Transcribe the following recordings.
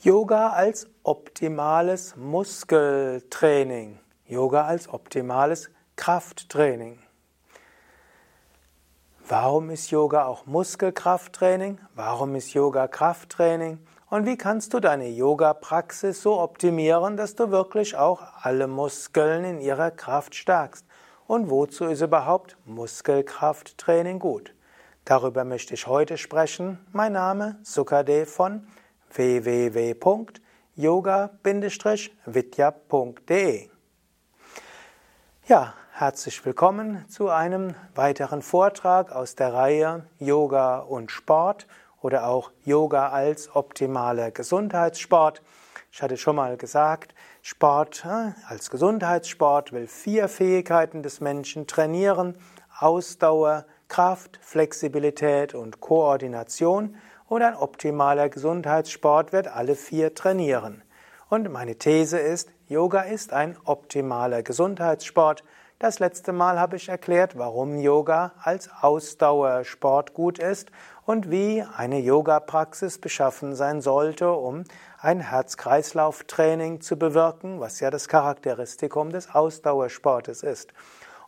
Yoga als optimales Muskeltraining. Yoga als optimales Krafttraining. Warum ist Yoga auch Muskelkrafttraining? Warum ist Yoga Krafttraining? Und wie kannst du deine Yoga-Praxis so optimieren, dass du wirklich auch alle Muskeln in ihrer Kraft stärkst? Und wozu ist überhaupt Muskelkrafttraining gut? Darüber möchte ich heute sprechen. Mein Name Sukadev von www.yoga-vidya.de. Ja, herzlich willkommen zu einem weiteren Vortrag aus der Reihe Yoga und Sport oder auch Yoga als optimaler Gesundheitssport. Ich hatte schon mal gesagt, Sport äh, als Gesundheitssport will vier Fähigkeiten des Menschen trainieren. Ausdauer, Kraft, Flexibilität und Koordination und ein optimaler Gesundheitssport wird alle vier trainieren. Und meine These ist, Yoga ist ein optimaler Gesundheitssport. Das letzte Mal habe ich erklärt, warum Yoga als Ausdauersport gut ist und wie eine Yoga-Praxis beschaffen sein sollte, um ein Herz-Kreislauf-Training zu bewirken, was ja das Charakteristikum des Ausdauersportes ist.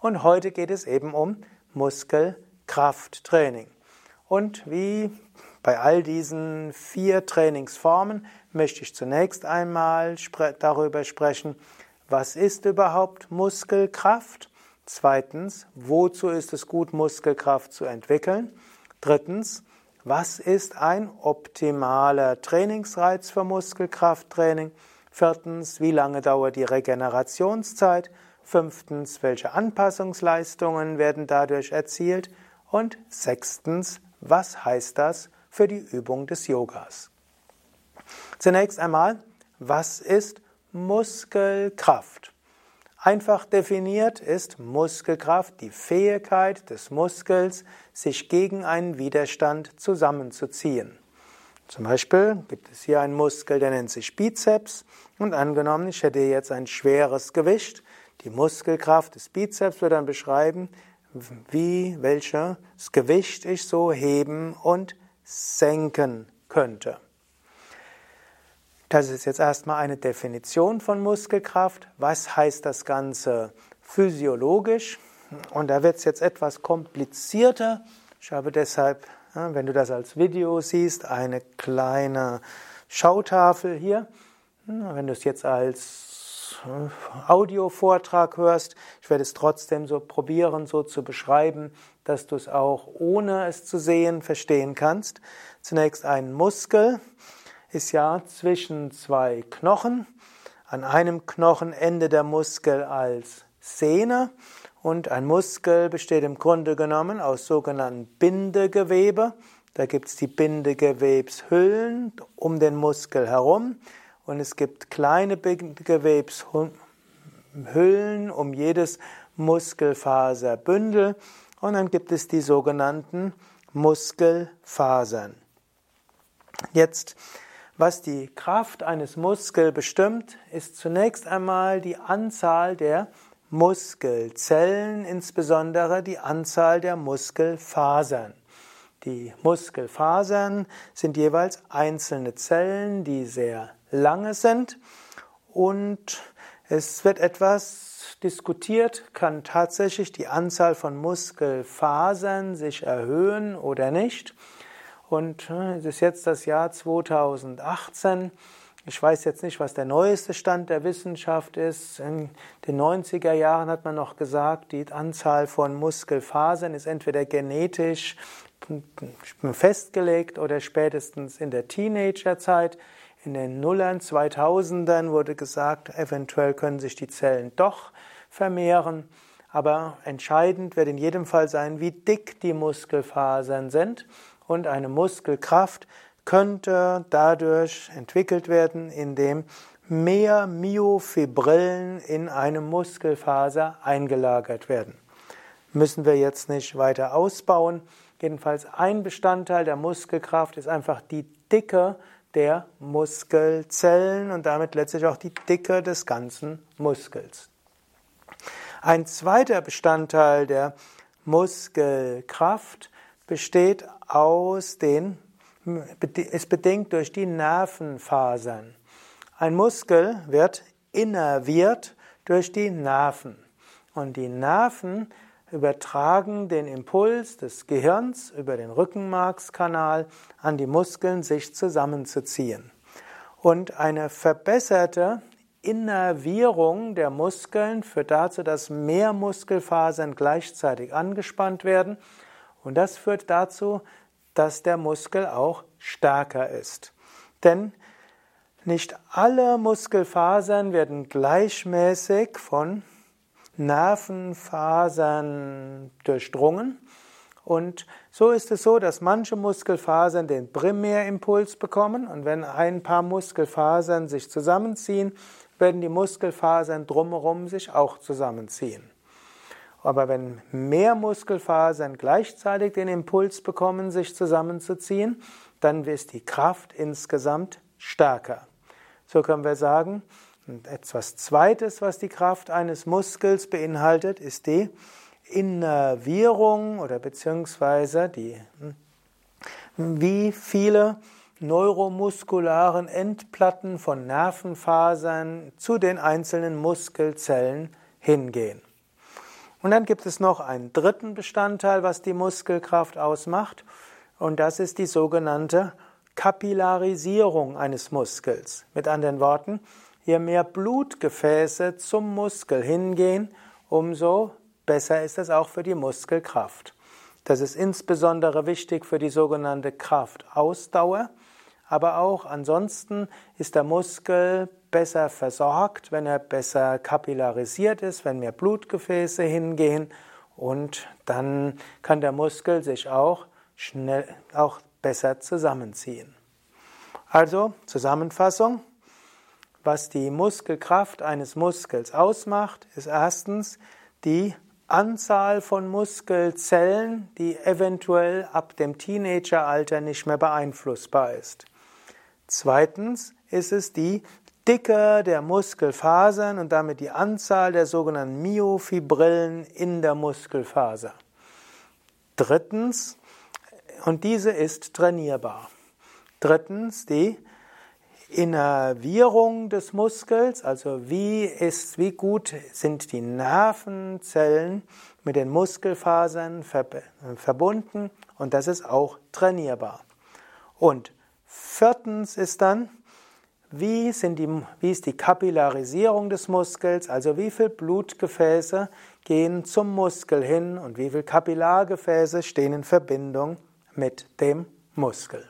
Und heute geht es eben um Muskelkrafttraining. Und wie bei all diesen vier Trainingsformen möchte ich zunächst einmal darüber sprechen, was ist überhaupt Muskelkraft? Zweitens, wozu ist es gut, Muskelkraft zu entwickeln? Drittens, was ist ein optimaler Trainingsreiz für Muskelkrafttraining? Viertens, wie lange dauert die Regenerationszeit? Fünftens, welche Anpassungsleistungen werden dadurch erzielt? Und sechstens, was heißt das für die Übung des Yogas? Zunächst einmal, was ist Muskelkraft? Einfach definiert ist Muskelkraft die Fähigkeit des Muskels, sich gegen einen Widerstand zusammenzuziehen. Zum Beispiel gibt es hier einen Muskel, der nennt sich Bizeps und angenommen, ich hätte jetzt ein schweres Gewicht. Die Muskelkraft des Bizeps würde dann beschreiben, wie welches Gewicht ich so heben und senken könnte. Das ist jetzt erstmal eine Definition von Muskelkraft. Was heißt das Ganze physiologisch? Und da wird es jetzt etwas komplizierter. Ich habe deshalb, wenn du das als Video siehst, eine kleine Schautafel hier. Wenn du es jetzt als Audiovortrag hörst. Ich werde es trotzdem so probieren, so zu beschreiben, dass du es auch ohne es zu sehen verstehen kannst. Zunächst ein Muskel ist ja zwischen zwei Knochen. An einem Knochenende der Muskel als Sehne und ein Muskel besteht im Grunde genommen aus sogenannten Bindegewebe. Da gibt es die Bindegewebshüllen um den Muskel herum und es gibt kleine Gewebshüllen um jedes Muskelfaserbündel und dann gibt es die sogenannten Muskelfasern. Jetzt, was die Kraft eines Muskels bestimmt, ist zunächst einmal die Anzahl der Muskelzellen, insbesondere die Anzahl der Muskelfasern. Die Muskelfasern sind jeweils einzelne Zellen, die sehr lange sind und es wird etwas diskutiert, kann tatsächlich die Anzahl von Muskelfasern sich erhöhen oder nicht. Und äh, es ist jetzt das Jahr 2018. Ich weiß jetzt nicht, was der neueste Stand der Wissenschaft ist. In den 90er Jahren hat man noch gesagt, die Anzahl von Muskelfasern ist entweder genetisch festgelegt oder spätestens in der Teenagerzeit. In den Nullern 2000ern wurde gesagt, eventuell können sich die Zellen doch vermehren. Aber entscheidend wird in jedem Fall sein, wie dick die Muskelfasern sind. Und eine Muskelkraft könnte dadurch entwickelt werden, indem mehr Myofibrillen in eine Muskelfaser eingelagert werden. Müssen wir jetzt nicht weiter ausbauen. Jedenfalls ein Bestandteil der Muskelkraft ist einfach die Dicke der Muskelzellen und damit letztlich auch die Dicke des ganzen Muskels. Ein zweiter Bestandteil der Muskelkraft besteht aus den ist bedingt durch die Nervenfasern. Ein Muskel wird innerviert durch die Nerven. Und die Nerven übertragen den Impuls des Gehirns über den Rückenmarkskanal an die Muskeln, sich zusammenzuziehen. Und eine verbesserte Innervierung der Muskeln führt dazu, dass mehr Muskelfasern gleichzeitig angespannt werden. Und das führt dazu, dass der Muskel auch stärker ist. Denn nicht alle Muskelfasern werden gleichmäßig von Nervenfasern durchdrungen. Und so ist es so, dass manche Muskelfasern den Primärimpuls bekommen und wenn ein paar Muskelfasern sich zusammenziehen, werden die Muskelfasern drumherum sich auch zusammenziehen. Aber wenn mehr Muskelfasern gleichzeitig den Impuls bekommen, sich zusammenzuziehen, dann ist die Kraft insgesamt stärker. So können wir sagen, etwas Zweites, was die Kraft eines Muskels beinhaltet, ist die Innervierung oder beziehungsweise die, hm, wie viele neuromuskularen Endplatten von Nervenfasern zu den einzelnen Muskelzellen hingehen. Und dann gibt es noch einen dritten Bestandteil, was die Muskelkraft ausmacht, und das ist die sogenannte Kapillarisierung eines Muskels. Mit anderen Worten, je mehr Blutgefäße zum Muskel hingehen, umso besser ist es auch für die Muskelkraft. Das ist insbesondere wichtig für die sogenannte Kraftausdauer, aber auch ansonsten ist der Muskel besser versorgt, wenn er besser kapillarisiert ist, wenn mehr Blutgefäße hingehen und dann kann der Muskel sich auch schnell auch besser zusammenziehen. Also Zusammenfassung, was die Muskelkraft eines Muskels ausmacht, ist erstens die Anzahl von Muskelzellen, die eventuell ab dem Teenageralter nicht mehr beeinflussbar ist. Zweitens ist es die Dicke der Muskelfasern und damit die Anzahl der sogenannten Myofibrillen in der Muskelfaser. Drittens, und diese ist trainierbar. Drittens, die Innervierung des Muskels, also wie ist, wie gut sind die Nervenzellen mit den Muskelfasern verbunden und das ist auch trainierbar. Und viertens ist dann, wie, sind die, wie ist die Kapillarisierung des Muskels, also wie viele Blutgefäße gehen zum Muskel hin und wie viele Kapillargefäße stehen in Verbindung mit dem Muskel.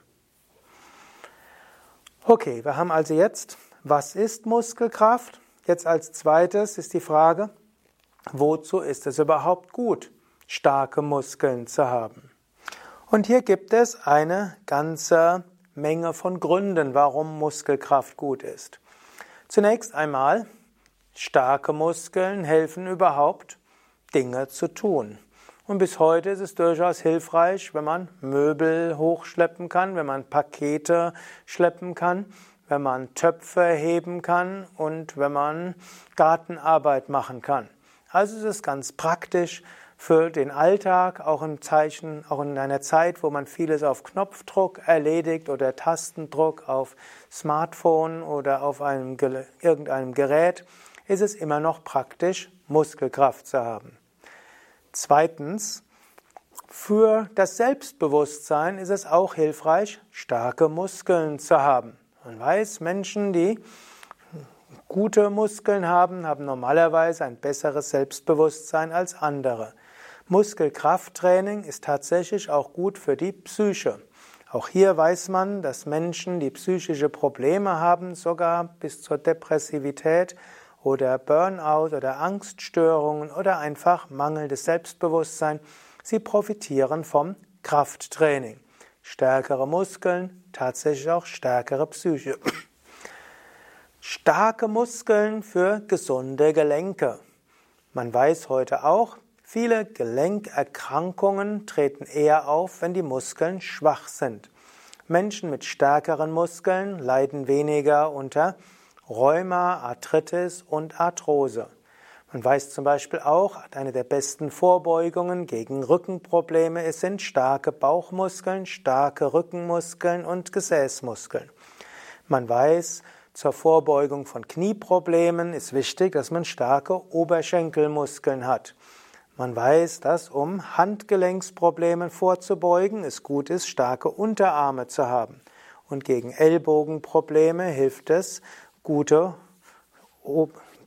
Okay, wir haben also jetzt, was ist Muskelkraft? Jetzt als zweites ist die Frage, wozu ist es überhaupt gut, starke Muskeln zu haben? Und hier gibt es eine ganze Menge von Gründen, warum Muskelkraft gut ist. Zunächst einmal, starke Muskeln helfen überhaupt, Dinge zu tun. Und bis heute ist es durchaus hilfreich, wenn man Möbel hochschleppen kann, wenn man Pakete schleppen kann, wenn man Töpfe heben kann und wenn man Gartenarbeit machen kann. Also es ist ganz praktisch für den Alltag, auch im Zeichen, auch in einer Zeit, wo man vieles auf Knopfdruck erledigt oder Tastendruck auf Smartphone oder auf einem, irgendeinem Gerät, ist es immer noch praktisch, Muskelkraft zu haben. Zweitens, für das Selbstbewusstsein ist es auch hilfreich, starke Muskeln zu haben. Man weiß, Menschen, die gute Muskeln haben, haben normalerweise ein besseres Selbstbewusstsein als andere. Muskelkrafttraining ist tatsächlich auch gut für die Psyche. Auch hier weiß man, dass Menschen, die psychische Probleme haben, sogar bis zur Depressivität, oder Burnout oder Angststörungen oder einfach mangelndes Selbstbewusstsein, sie profitieren vom Krafttraining. Stärkere Muskeln, tatsächlich auch stärkere Psyche. Starke Muskeln für gesunde Gelenke. Man weiß heute auch, viele Gelenkerkrankungen treten eher auf, wenn die Muskeln schwach sind. Menschen mit stärkeren Muskeln leiden weniger unter Rheuma, Arthritis und Arthrose. Man weiß zum Beispiel auch, eine der besten Vorbeugungen gegen Rückenprobleme sind starke Bauchmuskeln, starke Rückenmuskeln und Gesäßmuskeln. Man weiß, zur Vorbeugung von Knieproblemen ist wichtig, dass man starke Oberschenkelmuskeln hat. Man weiß, dass um Handgelenksproblemen vorzubeugen, es gut ist, starke Unterarme zu haben. Und gegen Ellbogenprobleme hilft es, gute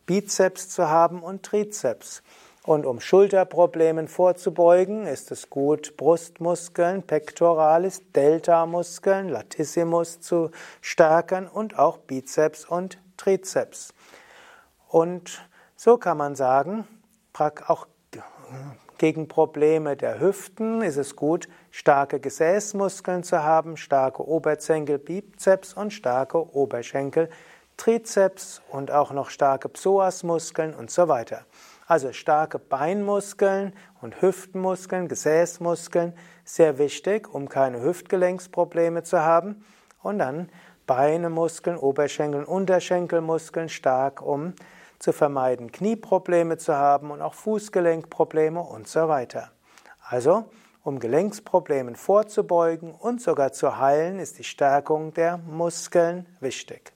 Bizeps zu haben und Trizeps. Und um Schulterproblemen vorzubeugen, ist es gut, Brustmuskeln, Pectoralis, Deltamuskeln, Latissimus zu stärken und auch Bizeps und Trizeps. Und so kann man sagen, auch gegen Probleme der Hüften ist es gut, starke Gesäßmuskeln zu haben, starke Oberschenkel, Bizeps und starke Oberschenkel, Trizeps und auch noch starke Psoasmuskeln und so weiter. Also starke Beinmuskeln und Hüftenmuskeln, Gesäßmuskeln, sehr wichtig, um keine Hüftgelenksprobleme zu haben. Und dann Beinemuskeln, Oberschenkel, Unterschenkelmuskeln stark, um zu vermeiden, Knieprobleme zu haben und auch Fußgelenkprobleme und so weiter. Also, um Gelenksproblemen vorzubeugen und sogar zu heilen, ist die Stärkung der Muskeln wichtig.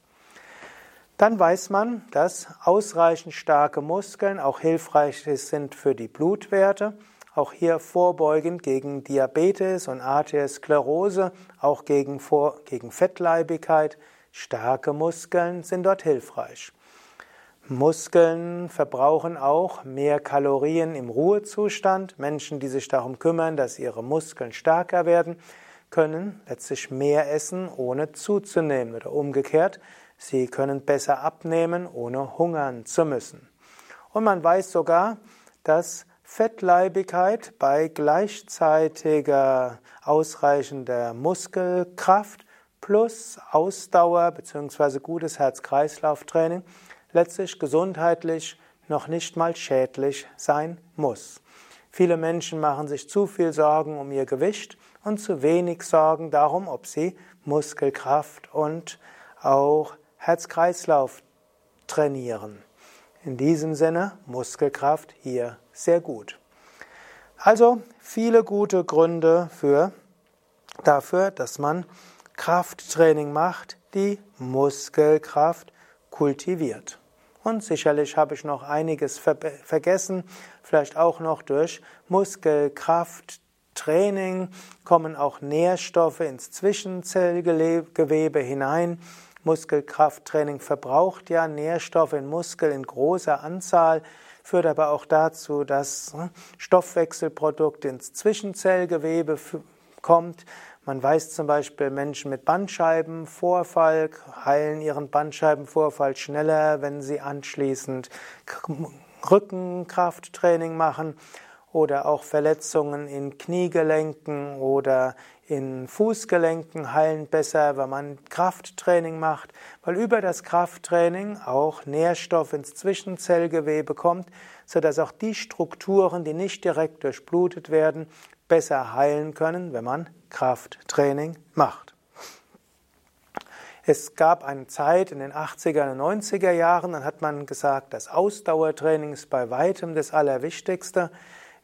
Dann weiß man, dass ausreichend starke Muskeln auch hilfreich sind für die Blutwerte, auch hier vorbeugend gegen Diabetes und Arteriosklerose, auch gegen, Vor gegen Fettleibigkeit. Starke Muskeln sind dort hilfreich. Muskeln verbrauchen auch mehr Kalorien im Ruhezustand. Menschen, die sich darum kümmern, dass ihre Muskeln stärker werden, können letztlich mehr essen, ohne zuzunehmen. Oder umgekehrt, Sie können besser abnehmen, ohne hungern zu müssen. Und man weiß sogar, dass Fettleibigkeit bei gleichzeitiger ausreichender Muskelkraft plus Ausdauer bzw. gutes Herz-Kreislauf-Training letztlich gesundheitlich noch nicht mal schädlich sein muss. Viele Menschen machen sich zu viel Sorgen um ihr Gewicht und zu wenig Sorgen darum, ob sie Muskelkraft und auch Herz-Kreislauf trainieren. In diesem Sinne Muskelkraft hier sehr gut. Also viele gute Gründe für, dafür, dass man Krafttraining macht, die Muskelkraft kultiviert. Und sicherlich habe ich noch einiges ver vergessen, vielleicht auch noch durch Muskelkrafttraining kommen auch Nährstoffe ins Zwischenzellgewebe hinein. Muskelkrafttraining verbraucht ja Nährstoffe in Muskel in großer Anzahl, führt aber auch dazu, dass hm, Stoffwechselprodukt ins Zwischenzellgewebe kommt. Man weiß zum Beispiel, Menschen mit Bandscheibenvorfall heilen ihren Bandscheibenvorfall schneller, wenn sie anschließend Rückenkrafttraining machen oder auch Verletzungen in Kniegelenken oder in Fußgelenken heilen besser, wenn man Krafttraining macht, weil über das Krafttraining auch Nährstoff ins Zwischenzellgewebe kommt, sodass auch die Strukturen, die nicht direkt durchblutet werden, besser heilen können, wenn man Krafttraining macht. Es gab eine Zeit in den 80er und 90er Jahren, dann hat man gesagt, das Ausdauertraining ist bei weitem das Allerwichtigste.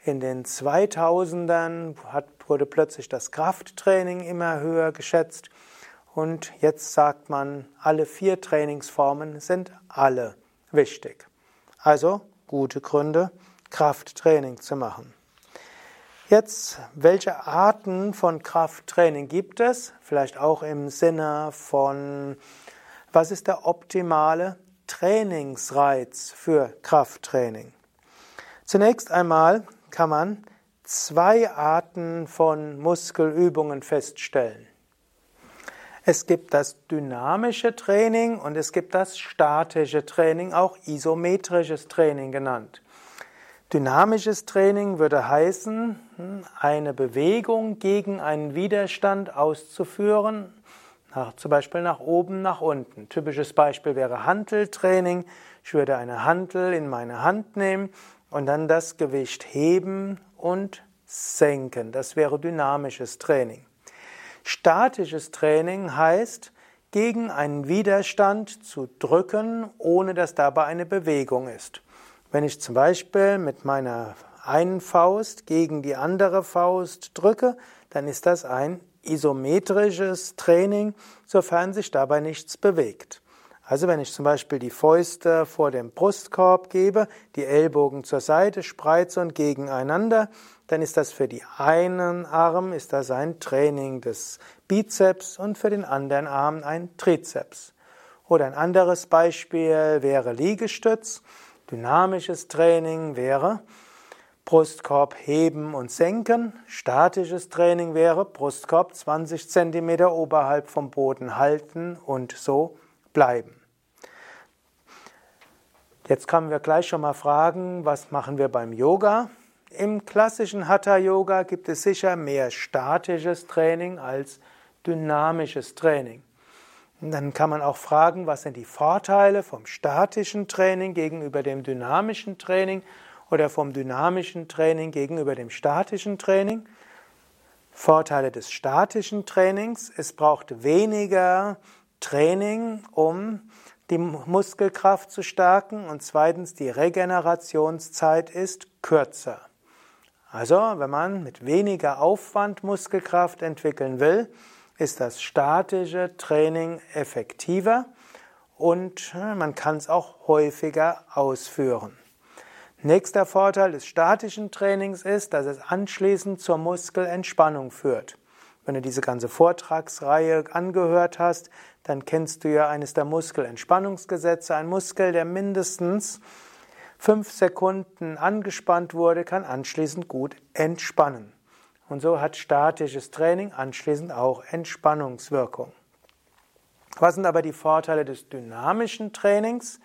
In den 2000ern hat, wurde plötzlich das Krafttraining immer höher geschätzt und jetzt sagt man, alle vier Trainingsformen sind alle wichtig. Also gute Gründe, Krafttraining zu machen. Jetzt, welche Arten von Krafttraining gibt es? Vielleicht auch im Sinne von, was ist der optimale Trainingsreiz für Krafttraining? Zunächst einmal kann man zwei Arten von Muskelübungen feststellen. Es gibt das dynamische Training und es gibt das statische Training, auch isometrisches Training genannt. Dynamisches Training würde heißen, eine Bewegung gegen einen Widerstand auszuführen, nach, zum Beispiel nach oben, nach unten. Typisches Beispiel wäre Hanteltraining. Ich würde eine Hantel in meine Hand nehmen und dann das Gewicht heben und senken. Das wäre dynamisches Training. Statisches Training heißt, gegen einen Widerstand zu drücken, ohne dass dabei eine Bewegung ist. Wenn ich zum Beispiel mit meiner einen Faust gegen die andere Faust drücke, dann ist das ein isometrisches Training, sofern sich dabei nichts bewegt. Also wenn ich zum Beispiel die Fäuste vor dem Brustkorb gebe, die Ellbogen zur Seite spreize und gegeneinander, dann ist das für die einen Arm ist das ein Training des Bizeps und für den anderen Arm ein Trizeps. Oder ein anderes Beispiel wäre Liegestütz. Dynamisches Training wäre Brustkorb heben und senken. Statisches Training wäre Brustkorb 20 cm oberhalb vom Boden halten und so bleiben. Jetzt können wir gleich schon mal fragen, was machen wir beim Yoga? Im klassischen Hatha Yoga gibt es sicher mehr statisches Training als dynamisches Training. Und dann kann man auch fragen, was sind die Vorteile vom statischen Training gegenüber dem dynamischen Training oder vom dynamischen Training gegenüber dem statischen Training. Vorteile des statischen Trainings, es braucht weniger Training, um die Muskelkraft zu stärken und zweitens die Regenerationszeit ist kürzer. Also, wenn man mit weniger Aufwand Muskelkraft entwickeln will, ist das statische Training effektiver und äh, man kann es auch häufiger ausführen. Nächster Vorteil des statischen Trainings ist, dass es anschließend zur Muskelentspannung führt. Wenn du diese ganze Vortragsreihe angehört hast, dann kennst du ja eines der Muskelentspannungsgesetze. Ein Muskel, der mindestens fünf Sekunden angespannt wurde, kann anschließend gut entspannen. Und so hat statisches Training anschließend auch Entspannungswirkung. Was sind aber die Vorteile des dynamischen Trainings?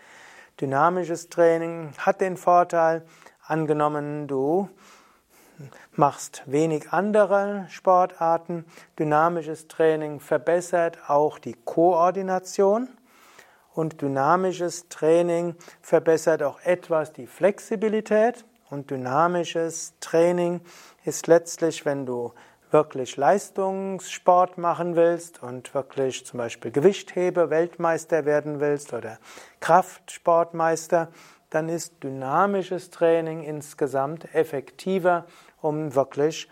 Dynamisches Training hat den Vorteil, angenommen du machst wenig andere Sportarten. Dynamisches Training verbessert auch die Koordination und dynamisches Training verbessert auch etwas die Flexibilität und dynamisches Training ist letztlich, wenn du wirklich Leistungssport machen willst und wirklich zum Beispiel Gewichthebe Weltmeister werden willst oder Kraftsportmeister, dann ist dynamisches Training insgesamt effektiver um wirklich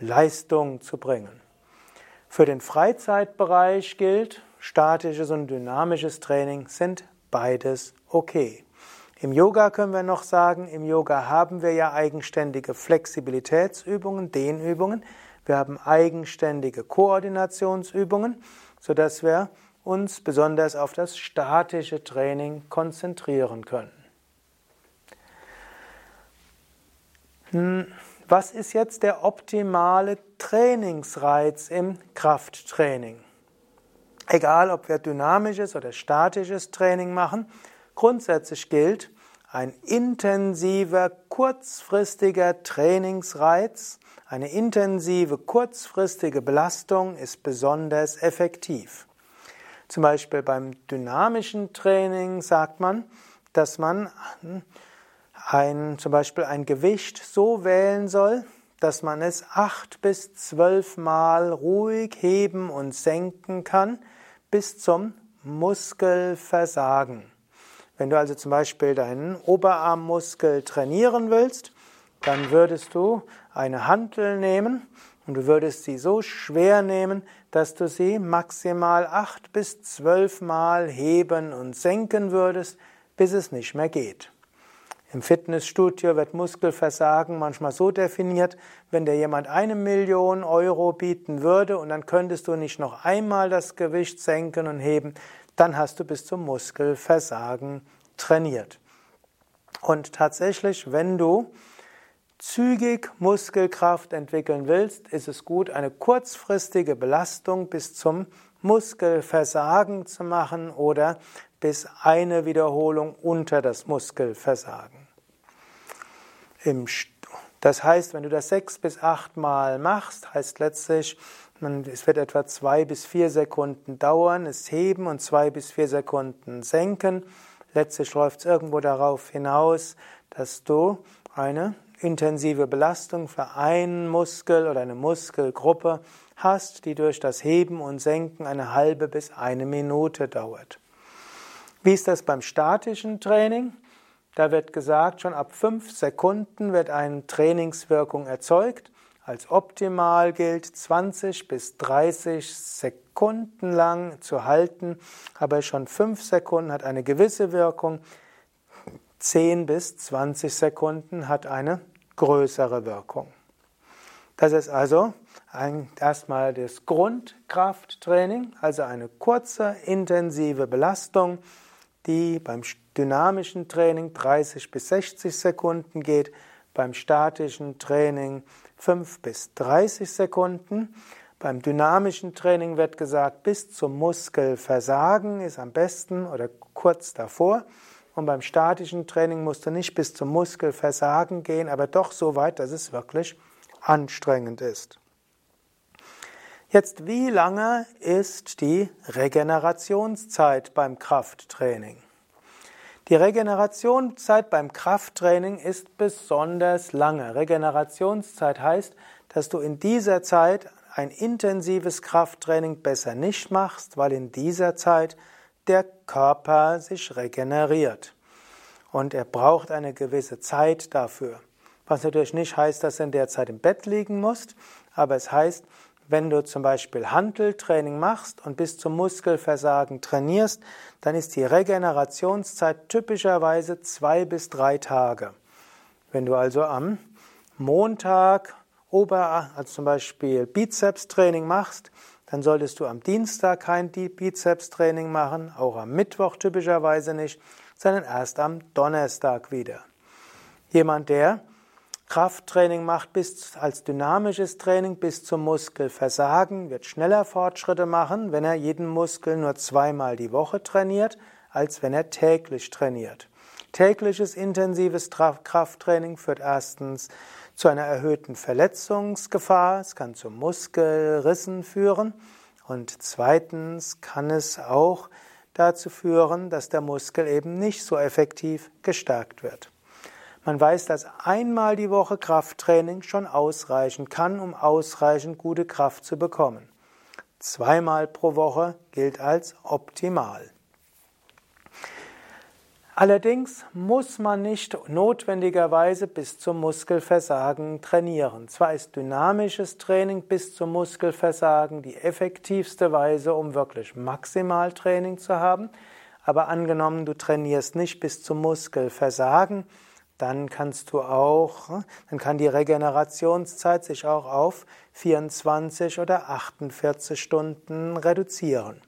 Leistung zu bringen. Für den Freizeitbereich gilt, statisches und dynamisches Training sind beides okay. Im Yoga können wir noch sagen, im Yoga haben wir ja eigenständige Flexibilitätsübungen, Dehnübungen. Wir haben eigenständige Koordinationsübungen, sodass wir uns besonders auf das statische Training konzentrieren können. Hm. Was ist jetzt der optimale Trainingsreiz im Krafttraining? Egal, ob wir dynamisches oder statisches Training machen, grundsätzlich gilt, ein intensiver, kurzfristiger Trainingsreiz, eine intensive, kurzfristige Belastung ist besonders effektiv. Zum Beispiel beim dynamischen Training sagt man, dass man ein, zum Beispiel ein Gewicht so wählen soll, dass man es acht bis zwölf Mal ruhig heben und senken kann bis zum Muskelversagen. Wenn du also zum Beispiel deinen Oberarmmuskel trainieren willst, dann würdest du eine Hantel nehmen und du würdest sie so schwer nehmen, dass du sie maximal acht bis zwölf Mal heben und senken würdest, bis es nicht mehr geht. Im Fitnessstudio wird Muskelversagen manchmal so definiert, wenn dir jemand eine Million Euro bieten würde und dann könntest du nicht noch einmal das Gewicht senken und heben, dann hast du bis zum Muskelversagen trainiert. Und tatsächlich, wenn du zügig Muskelkraft entwickeln willst, ist es gut, eine kurzfristige Belastung bis zum Muskelversagen zu machen oder bis eine Wiederholung unter das Muskelversagen. Das heißt, wenn du das sechs bis acht Mal machst, heißt letztlich, es wird etwa zwei bis vier Sekunden dauern, es heben und zwei bis vier Sekunden senken. Letztlich läuft es irgendwo darauf hinaus, dass du eine intensive Belastung für einen Muskel oder eine Muskelgruppe hast, die durch das Heben und Senken eine halbe bis eine Minute dauert. Wie ist das beim statischen Training? Da wird gesagt, schon ab fünf Sekunden wird eine Trainingswirkung erzeugt. Als optimal gilt 20 bis 30 Sekunden lang zu halten, aber schon fünf Sekunden hat eine gewisse Wirkung. 10 bis 20 Sekunden hat eine größere Wirkung. Das ist also ein, erstmal das Grundkrafttraining, also eine kurze, intensive Belastung, die beim dynamischen Training 30 bis 60 Sekunden geht, beim statischen Training 5 bis 30 Sekunden. Beim dynamischen Training wird gesagt, bis zum Muskelversagen ist am besten oder kurz davor. Und beim statischen Training musst du nicht bis zum Muskelversagen gehen, aber doch so weit, dass es wirklich anstrengend ist. Jetzt, wie lange ist die Regenerationszeit beim Krafttraining? Die Regenerationszeit beim Krafttraining ist besonders lange. Regenerationszeit heißt, dass du in dieser Zeit ein intensives Krafttraining besser nicht machst, weil in dieser Zeit der Körper sich regeneriert. Und er braucht eine gewisse Zeit dafür. Was natürlich nicht heißt, dass du in der Zeit im Bett liegen musst, aber es heißt, wenn du zum Beispiel Hanteltraining machst und bis zum Muskelversagen trainierst, dann ist die Regenerationszeit typischerweise zwei bis drei Tage. Wenn du also am Montag Ober, also zum Beispiel Bizepstraining machst, dann solltest du am Dienstag kein Bizepstraining machen, auch am Mittwoch typischerweise nicht, sondern erst am Donnerstag wieder. Jemand, der Krafttraining macht bis als dynamisches Training bis zum Muskelversagen, wird schneller Fortschritte machen, wenn er jeden Muskel nur zweimal die Woche trainiert, als wenn er täglich trainiert. Tägliches intensives Krafttraining führt erstens zu einer erhöhten Verletzungsgefahr, es kann zu Muskelrissen führen und zweitens kann es auch dazu führen, dass der Muskel eben nicht so effektiv gestärkt wird. Man weiß, dass einmal die Woche Krafttraining schon ausreichen kann, um ausreichend gute Kraft zu bekommen. Zweimal pro Woche gilt als optimal. Allerdings muss man nicht notwendigerweise bis zum Muskelversagen trainieren. Zwar ist dynamisches Training bis zum Muskelversagen die effektivste Weise, um wirklich Maximaltraining zu haben, aber angenommen, du trainierst nicht bis zum Muskelversagen, dann kannst du auch, dann kann die Regenerationszeit sich auch auf 24 oder 48 Stunden reduzieren.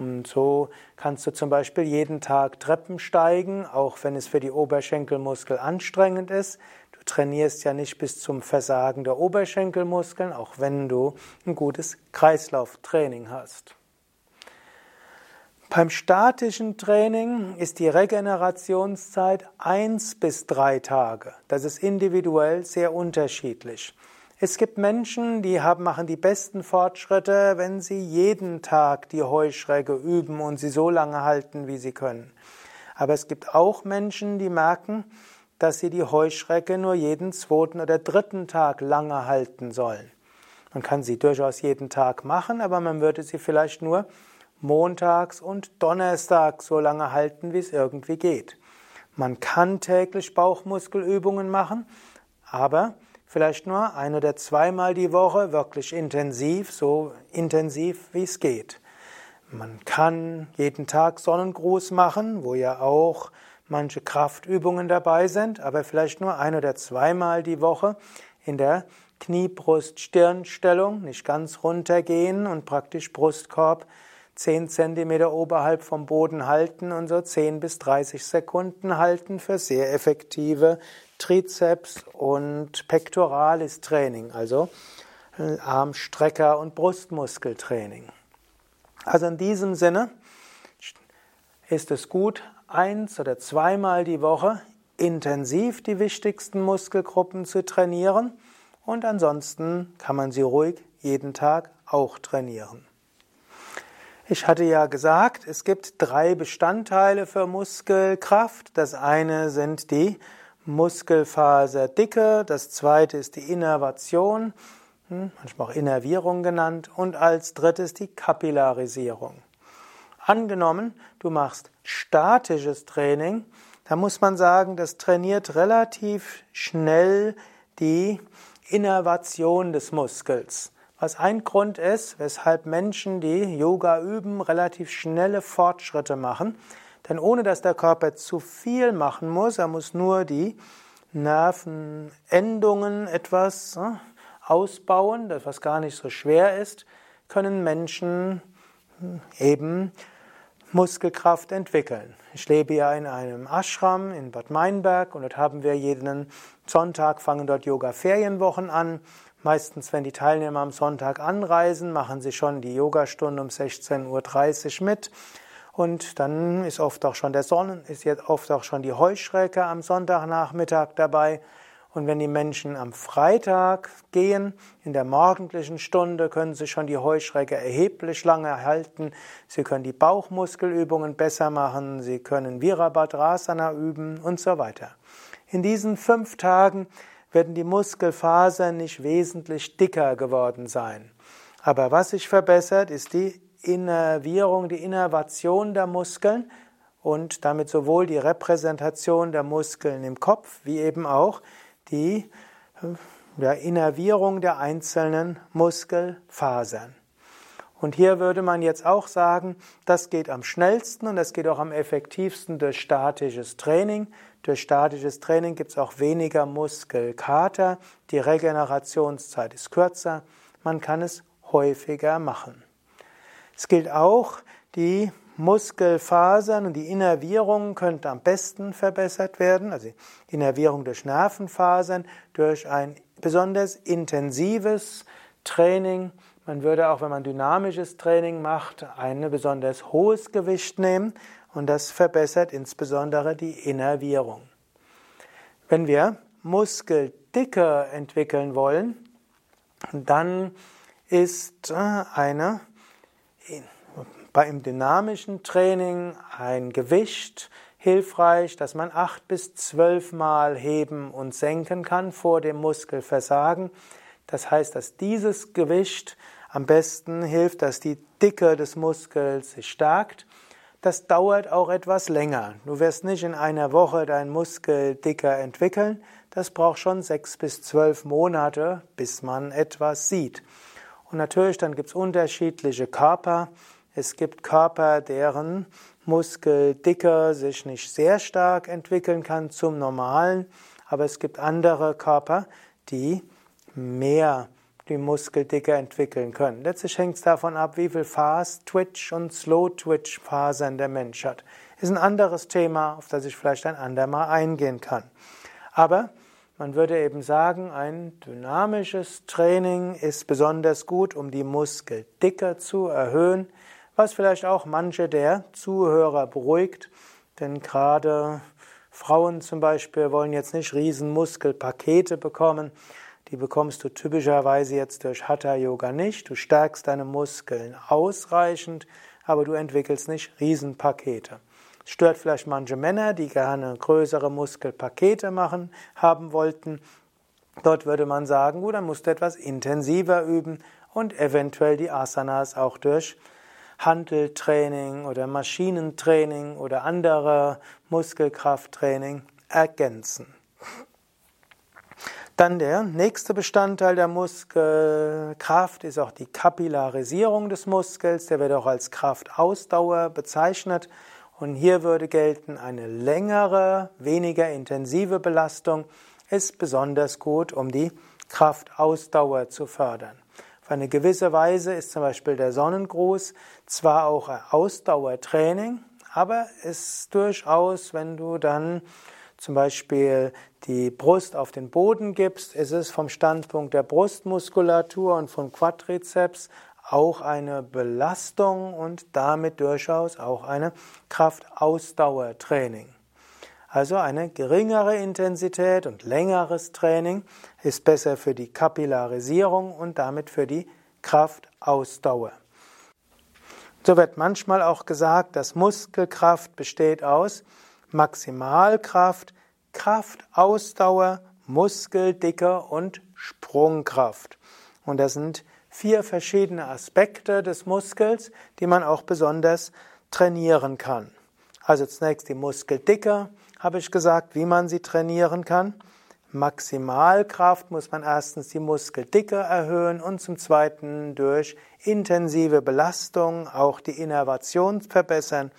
Und so kannst du zum Beispiel jeden Tag Treppen steigen, auch wenn es für die Oberschenkelmuskel anstrengend ist. Du trainierst ja nicht bis zum Versagen der Oberschenkelmuskeln, auch wenn du ein gutes Kreislauftraining hast. Beim statischen Training ist die Regenerationszeit eins bis drei Tage. Das ist individuell sehr unterschiedlich. Es gibt Menschen, die haben, machen die besten Fortschritte, wenn sie jeden Tag die Heuschrecke üben und sie so lange halten, wie sie können. Aber es gibt auch Menschen, die merken, dass sie die Heuschrecke nur jeden zweiten oder dritten Tag lange halten sollen. Man kann sie durchaus jeden Tag machen, aber man würde sie vielleicht nur montags und donnerstags so lange halten, wie es irgendwie geht. Man kann täglich Bauchmuskelübungen machen, aber vielleicht nur ein oder zweimal die Woche wirklich intensiv, so intensiv wie es geht. Man kann jeden Tag Sonnengruß machen, wo ja auch manche Kraftübungen dabei sind, aber vielleicht nur ein oder zweimal die Woche in der Kniebrust-Stirnstellung, nicht ganz runtergehen und praktisch Brustkorb 10 cm oberhalb vom Boden halten und so 10 bis 30 Sekunden halten für sehr effektive Trizeps- und Pectoralis-Training, also Armstrecker- und Brustmuskeltraining. Also in diesem Sinne ist es gut, eins oder zweimal die Woche intensiv die wichtigsten Muskelgruppen zu trainieren und ansonsten kann man sie ruhig jeden Tag auch trainieren. Ich hatte ja gesagt, es gibt drei Bestandteile für Muskelkraft. Das eine sind die Muskelfaserdicke, das zweite ist die Innervation, hm, manchmal auch Innervierung genannt, und als drittes die Kapillarisierung. Angenommen, du machst statisches Training, da muss man sagen, das trainiert relativ schnell die Innervation des Muskels. Was ein Grund ist, weshalb Menschen, die Yoga üben, relativ schnelle Fortschritte machen. Denn ohne dass der Körper zu viel machen muss, er muss nur die Nervenendungen etwas ne, ausbauen, das was gar nicht so schwer ist, können Menschen hm, eben Muskelkraft entwickeln. Ich lebe ja in einem Ashram in Bad Meinberg und dort haben wir jeden Sonntag fangen dort Yoga-Ferienwochen an Meistens, wenn die Teilnehmer am Sonntag anreisen, machen sie schon die Yogastunde um 16.30 Uhr mit. Und dann ist oft auch schon der Sonnen, ist jetzt oft auch schon die Heuschrecke am Sonntagnachmittag dabei. Und wenn die Menschen am Freitag gehen, in der morgendlichen Stunde, können sie schon die Heuschrecke erheblich lange halten. Sie können die Bauchmuskelübungen besser machen. Sie können Virabhadrasana üben und so weiter. In diesen fünf Tagen werden die Muskelfasern nicht wesentlich dicker geworden sein. Aber was sich verbessert, ist die Innervierung, die Innervation der Muskeln und damit sowohl die Repräsentation der Muskeln im Kopf wie eben auch die ja, Innervierung der einzelnen Muskelfasern. Und hier würde man jetzt auch sagen, das geht am schnellsten und das geht auch am effektivsten durch statisches Training. Durch statisches Training gibt es auch weniger Muskelkater, die Regenerationszeit ist kürzer, man kann es häufiger machen. Es gilt auch, die Muskelfasern und die Innervierung könnte am besten verbessert werden, also Innervierung durch Nervenfasern, durch ein besonders intensives Training. Man würde auch, wenn man dynamisches Training macht, ein besonders hohes Gewicht nehmen und das verbessert insbesondere die Innervierung. Wenn wir Muskeldicke entwickeln wollen, dann ist äh, eine beim dynamischen Training ein Gewicht hilfreich, dass man acht bis zwölf Mal heben und senken kann vor dem Muskelversagen. Das heißt, dass dieses Gewicht am besten hilft, dass die Dicke des Muskels sich stärkt das dauert auch etwas länger. Du wirst nicht in einer Woche deinen Muskel dicker entwickeln. Das braucht schon sechs bis zwölf Monate, bis man etwas sieht. Und natürlich, dann gibt es unterschiedliche Körper. Es gibt Körper, deren Muskeldicke sich nicht sehr stark entwickeln kann zum Normalen. Aber es gibt andere Körper, die mehr die Muskeldicke entwickeln können. Letztlich hängt es davon ab, wie viel Fast Twitch und Slow Twitch Fasern der Mensch hat. Ist ein anderes Thema, auf das ich vielleicht ein andermal eingehen kann. Aber man würde eben sagen, ein dynamisches Training ist besonders gut, um die Muskeldicke zu erhöhen, was vielleicht auch manche der Zuhörer beruhigt, denn gerade Frauen zum Beispiel wollen jetzt nicht riesen Muskelpakete bekommen, die bekommst du typischerweise jetzt durch Hatha Yoga nicht. Du stärkst deine Muskeln ausreichend, aber du entwickelst nicht Riesenpakete. Es stört vielleicht manche Männer, die gerne größere Muskelpakete machen, haben wollten. Dort würde man sagen, gut, dann musst du etwas intensiver üben und eventuell die Asanas auch durch Handeltraining oder Maschinentraining oder andere Muskelkrafttraining ergänzen. Dann der nächste Bestandteil der Muskelkraft ist auch die Kapillarisierung des Muskels. Der wird auch als Kraftausdauer bezeichnet. Und hier würde gelten, eine längere, weniger intensive Belastung ist besonders gut, um die Kraftausdauer zu fördern. Auf eine gewisse Weise ist zum Beispiel der Sonnengruß zwar auch Ausdauertraining, aber ist durchaus, wenn du dann zum Beispiel die Brust auf den Boden gibst, ist es vom Standpunkt der Brustmuskulatur und von Quadrizeps auch eine Belastung und damit durchaus auch eine Kraftausdauertraining. Also eine geringere Intensität und längeres Training ist besser für die Kapillarisierung und damit für die Kraftausdauer. So wird manchmal auch gesagt, dass Muskelkraft besteht aus Maximalkraft, Kraft, Ausdauer, Muskeldicke und Sprungkraft. Und das sind vier verschiedene Aspekte des Muskels, die man auch besonders trainieren kann. Also zunächst die Muskeldicke, habe ich gesagt, wie man sie trainieren kann. Maximalkraft muss man erstens die Muskeldicke erhöhen und zum zweiten durch intensive Belastung auch die Innervation verbessern.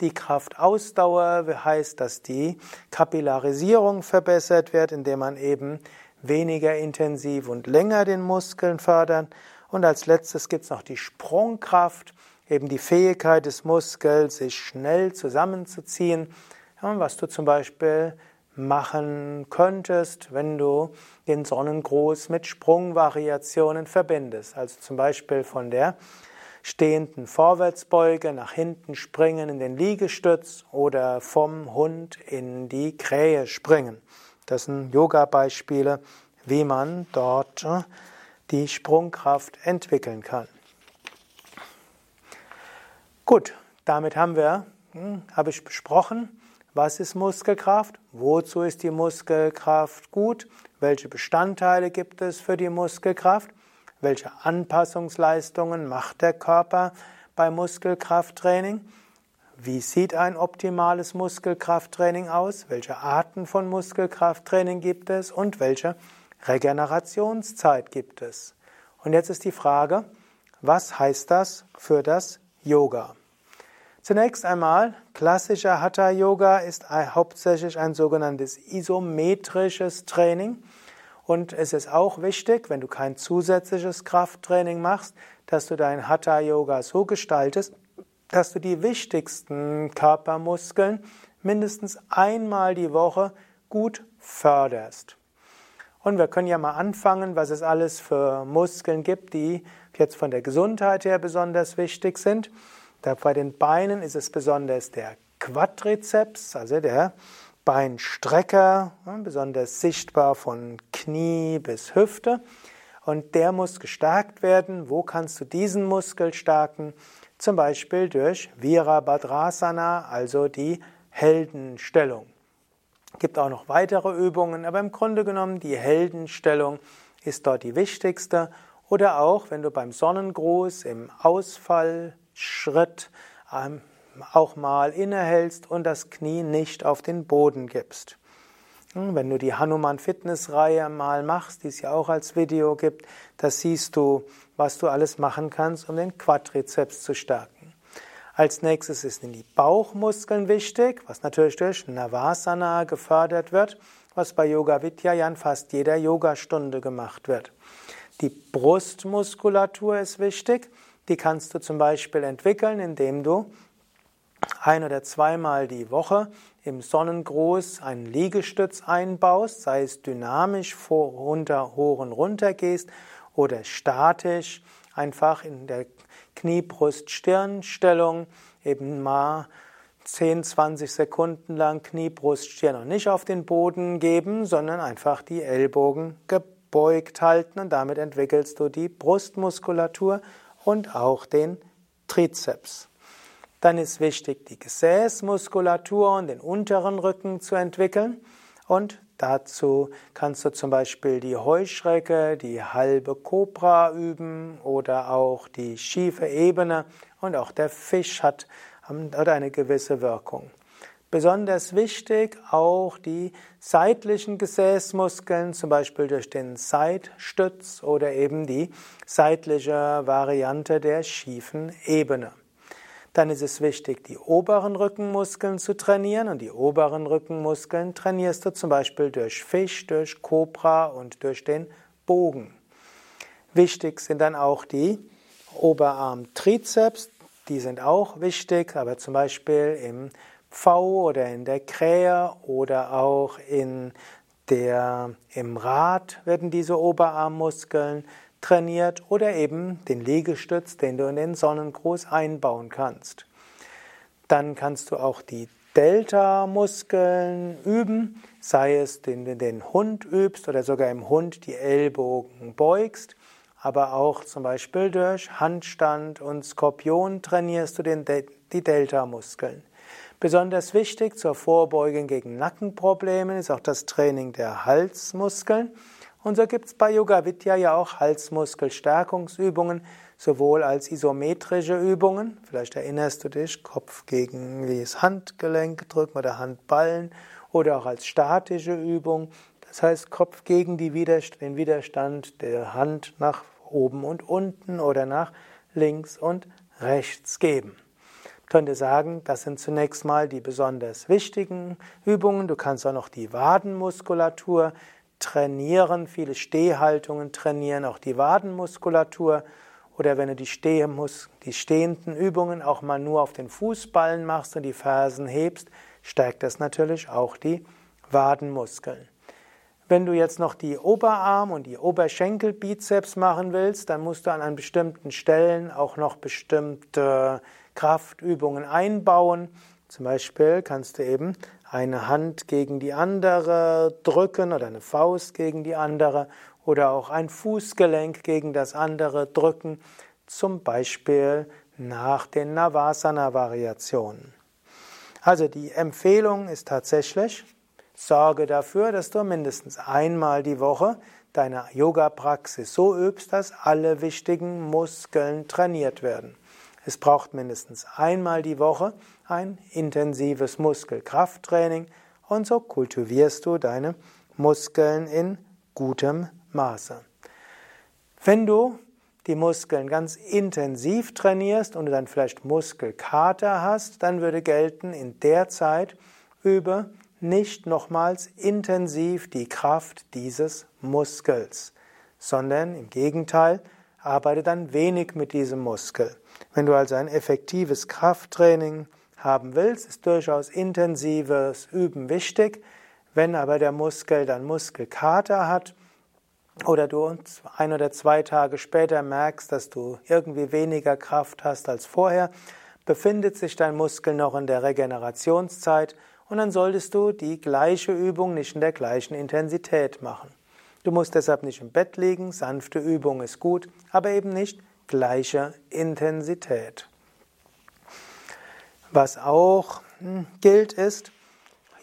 Die Kraftausdauer heißt, dass die Kapillarisierung verbessert wird, indem man eben weniger intensiv und länger den Muskeln fördert. Und als letztes gibt es noch die Sprungkraft, eben die Fähigkeit des Muskels, sich schnell zusammenzuziehen, was du zum Beispiel machen könntest, wenn du den Sonnengruß mit Sprungvariationen verbindest. Also zum Beispiel von der stehenden Vorwärtsbeuge nach hinten springen in den Liegestütz oder vom Hund in die Krähe springen. Das sind Yoga-Beispiele, wie man dort äh, die Sprungkraft entwickeln kann. Gut, damit haben wir, hm, habe ich besprochen, was ist Muskelkraft? Wozu ist die Muskelkraft gut? Welche Bestandteile gibt es für die Muskelkraft? Welche Anpassungsleistungen macht der Körper bei Muskelkrafttraining? Wie sieht ein optimales Muskelkrafttraining aus? Welche Arten von Muskelkrafttraining gibt es? Und welche Regenerationszeit gibt es? Und jetzt ist die Frage, was heißt das für das Yoga? Zunächst einmal, klassischer Hatha Yoga ist hauptsächlich ein sogenanntes isometrisches Training. Und es ist auch wichtig, wenn du kein zusätzliches Krafttraining machst, dass du dein Hatha Yoga so gestaltest, dass du die wichtigsten Körpermuskeln mindestens einmal die Woche gut förderst. Und wir können ja mal anfangen, was es alles für Muskeln gibt, die jetzt von der Gesundheit her besonders wichtig sind. Da bei den Beinen ist es besonders der Quadrizeps, also der Beinstrecker, besonders sichtbar von Knie bis Hüfte. Und der muss gestärkt werden. Wo kannst du diesen Muskel stärken? Zum Beispiel durch Virabhadrasana, also die Heldenstellung. Es gibt auch noch weitere Übungen, aber im Grunde genommen die Heldenstellung ist dort die wichtigste. Oder auch, wenn du beim Sonnengruß im Ausfall Schritt ähm, auch mal innehältst und das Knie nicht auf den Boden gibst. Hm, wenn du die Hanuman Fitness Reihe mal machst, die es ja auch als Video gibt, da siehst du, was du alles machen kannst, um den Quadrizeps zu stärken. Als nächstes ist in die Bauchmuskeln wichtig, was natürlich durch Navasana gefördert wird, was bei Yoga in fast jeder Yogastunde gemacht wird. Die Brustmuskulatur ist wichtig. Die kannst du zum Beispiel entwickeln, indem du ein oder zweimal die Woche im Sonnengruß einen Liegestütz einbaust, sei es dynamisch vor, runter, hoch und runter gehst oder statisch einfach in der Knie-Brust-Stirn-Stellung eben mal 10, 20 Sekunden lang Knie, Brust, Stirn noch nicht auf den Boden geben, sondern einfach die Ellbogen gebeugt halten und damit entwickelst du die Brustmuskulatur und auch den Trizeps. Dann ist wichtig, die Gesäßmuskulatur und den unteren Rücken zu entwickeln. Und dazu kannst du zum Beispiel die Heuschrecke, die halbe Kobra üben oder auch die schiefe Ebene. Und auch der Fisch hat, hat eine gewisse Wirkung. Besonders wichtig auch die seitlichen Gesäßmuskeln, zum Beispiel durch den Seitstütz oder eben die seitliche Variante der schiefen Ebene. Dann ist es wichtig, die oberen Rückenmuskeln zu trainieren und die oberen Rückenmuskeln trainierst du zum Beispiel durch Fisch, durch Kobra und durch den Bogen. Wichtig sind dann auch die Oberarm-Trizeps, die sind auch wichtig, aber zum Beispiel im V oder in der Krähe oder auch in der, im Rad werden diese Oberarmmuskeln trainiert oder eben den Liegestütz, den du in den Sonnengruß einbauen kannst. Dann kannst du auch die Delta-Muskeln üben, sei es, den du den Hund übst oder sogar im Hund die Ellbogen beugst, aber auch zum Beispiel durch Handstand und Skorpion trainierst du den, die Delta-Muskeln. Besonders wichtig zur Vorbeugung gegen Nackenproblemen ist auch das Training der Halsmuskeln. Und so gibt es bei Yoga Vidya ja auch Halsmuskelstärkungsübungen, sowohl als isometrische Übungen. Vielleicht erinnerst du dich, Kopf gegen das Handgelenk drücken oder Handballen oder auch als statische Übung. Das heißt, Kopf gegen den Widerstand der Hand nach oben und unten oder nach links und rechts geben. Ich könnte sagen, das sind zunächst mal die besonders wichtigen Übungen. Du kannst auch noch die Wadenmuskulatur trainieren, viele Stehhaltungen trainieren, auch die Wadenmuskulatur. Oder wenn du die, die stehenden Übungen auch mal nur auf den Fußballen machst und die Fersen hebst, stärkt das natürlich auch die Wadenmuskeln. Wenn du jetzt noch die Oberarm- und die Oberschenkelbizeps machen willst, dann musst du an bestimmten Stellen auch noch bestimmte Kraftübungen einbauen. Zum Beispiel kannst du eben eine Hand gegen die andere drücken oder eine Faust gegen die andere oder auch ein Fußgelenk gegen das andere drücken, zum Beispiel nach den Navasana-Variationen. Also die Empfehlung ist tatsächlich, sorge dafür, dass du mindestens einmal die Woche deine Yoga-Praxis so übst, dass alle wichtigen Muskeln trainiert werden. Es braucht mindestens einmal die Woche ein intensives Muskelkrafttraining und so kultivierst du deine Muskeln in gutem Maße. Wenn du die Muskeln ganz intensiv trainierst und du dann vielleicht Muskelkater hast, dann würde gelten, in der Zeit übe nicht nochmals intensiv die Kraft dieses Muskels, sondern im Gegenteil, arbeite dann wenig mit diesem Muskel. Wenn du also ein effektives Krafttraining haben willst, ist durchaus intensives Üben wichtig. Wenn aber der Muskel dann Muskelkater hat oder du ein oder zwei Tage später merkst, dass du irgendwie weniger Kraft hast als vorher, befindet sich dein Muskel noch in der Regenerationszeit und dann solltest du die gleiche Übung nicht in der gleichen Intensität machen. Du musst deshalb nicht im Bett liegen, sanfte Übung ist gut, aber eben nicht gleiche Intensität. Was auch hm, gilt ist,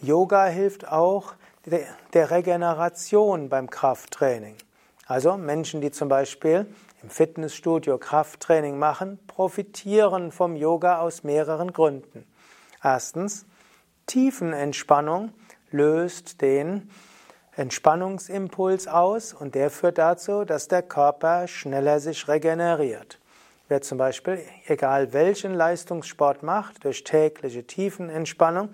Yoga hilft auch der Regeneration beim Krafttraining. Also Menschen, die zum Beispiel im Fitnessstudio Krafttraining machen, profitieren vom Yoga aus mehreren Gründen. Erstens, Tiefenentspannung löst den Entspannungsimpuls aus und der führt dazu, dass der Körper schneller sich regeneriert. Wer zum Beispiel, egal welchen Leistungssport macht, durch tägliche Tiefenentspannung,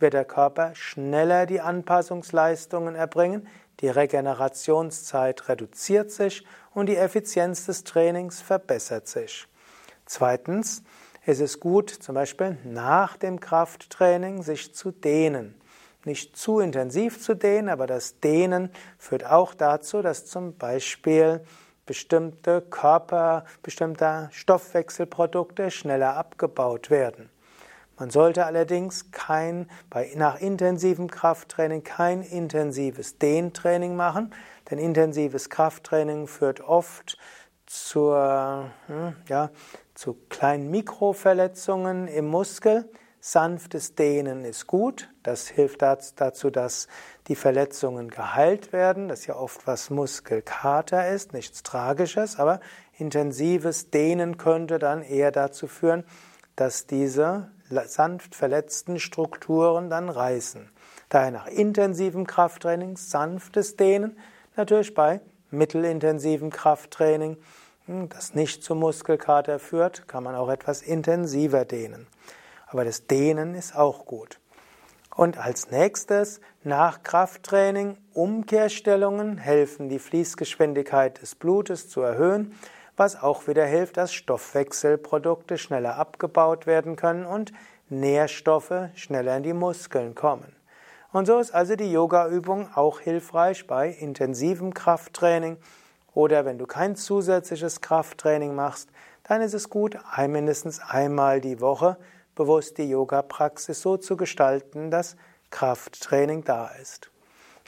wird der Körper schneller die Anpassungsleistungen erbringen, die Regenerationszeit reduziert sich und die Effizienz des Trainings verbessert sich. Zweitens, es ist gut, zum Beispiel nach dem Krafttraining sich zu dehnen. Nicht zu intensiv zu dehnen, aber das Dehnen führt auch dazu, dass zum Beispiel bestimmte Körper, bestimmte Stoffwechselprodukte schneller abgebaut werden. Man sollte allerdings kein, bei, nach intensivem Krafttraining kein intensives Dehntraining machen, denn intensives Krafttraining führt oft zur, hm, ja, zu kleinen Mikroverletzungen im Muskel. Sanftes Dehnen ist gut. Das hilft dazu, dass die Verletzungen geheilt werden. Das ja oft was Muskelkater ist, nichts Tragisches, aber intensives Dehnen könnte dann eher dazu führen, dass diese sanft verletzten Strukturen dann reißen. Daher nach intensivem Krafttraining sanftes Dehnen, natürlich bei mittelintensivem Krafttraining hm, das nicht zum Muskelkater führt, kann man auch etwas intensiver dehnen. Aber das Dehnen ist auch gut. Und als nächstes, nach Krafttraining, Umkehrstellungen helfen, die Fließgeschwindigkeit des Blutes zu erhöhen, was auch wieder hilft, dass Stoffwechselprodukte schneller abgebaut werden können und Nährstoffe schneller in die Muskeln kommen. Und so ist also die Yoga-Übung auch hilfreich bei intensivem Krafttraining oder wenn du kein zusätzliches Krafttraining machst, dann ist es gut, mindestens einmal die Woche bewusst die Yoga-Praxis so zu gestalten, dass Krafttraining da ist.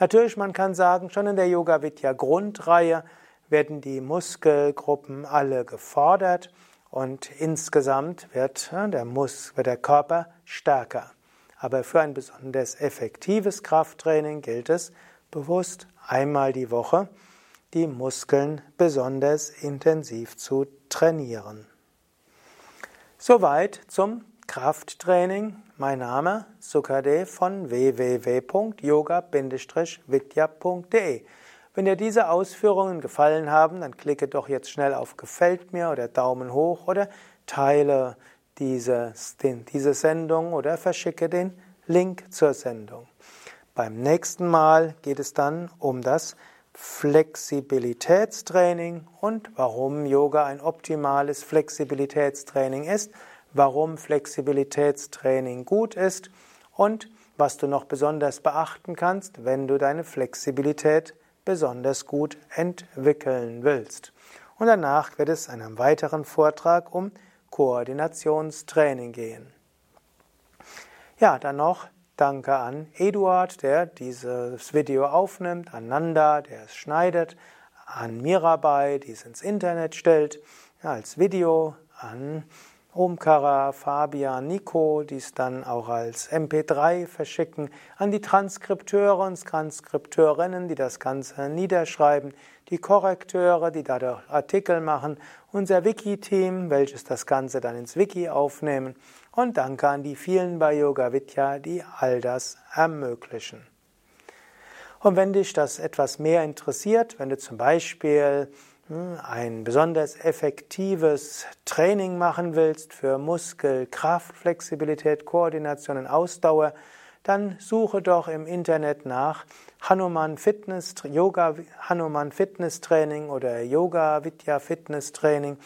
Natürlich, man kann sagen, schon in der Yoga Vidya Grundreihe werden die Muskelgruppen alle gefordert und insgesamt wird der, Mus wird der Körper stärker. Aber für ein besonders effektives Krafttraining gilt es, bewusst einmal die Woche die Muskeln besonders intensiv zu trainieren. Soweit zum Krafttraining. Mein Name Sukadev von www.yoga-vidya.de. Wenn dir diese Ausführungen gefallen haben, dann klicke doch jetzt schnell auf Gefällt mir oder Daumen hoch oder teile diese, diese Sendung oder verschicke den Link zur Sendung. Beim nächsten Mal geht es dann um das Flexibilitätstraining und warum Yoga ein optimales Flexibilitätstraining ist, warum Flexibilitätstraining gut ist und was du noch besonders beachten kannst, wenn du deine Flexibilität besonders gut entwickeln willst. Und danach wird es in einem weiteren Vortrag um Koordinationstraining gehen. Ja, dann noch Danke an Eduard, der dieses Video aufnimmt, an Nanda, der es schneidet, an Mirabai, die es ins Internet stellt, als Video, an Omkara, Fabian, Nico, die es dann auch als MP3 verschicken, an die Transkripteure und Transkripteurinnen, die das Ganze niederschreiben, die Korrekteure, die dadurch Artikel machen, unser Wiki-Team, welches das Ganze dann ins Wiki aufnehmen und danke an die vielen bei Yoga Vidya, die all das ermöglichen. Und wenn dich das etwas mehr interessiert, wenn du zum Beispiel ein besonders effektives Training machen willst für Muskel, Kraft, Flexibilität, Koordination und Ausdauer, dann suche doch im Internet nach Hanuman Fitness, Yoga Hanuman Fitness Training oder Yoga Vidya Fitness Training.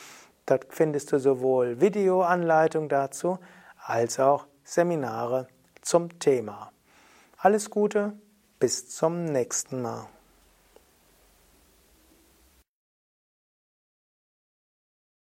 Dort findest du sowohl Videoanleitung dazu als auch Seminare zum Thema. Alles Gute, bis zum nächsten Mal.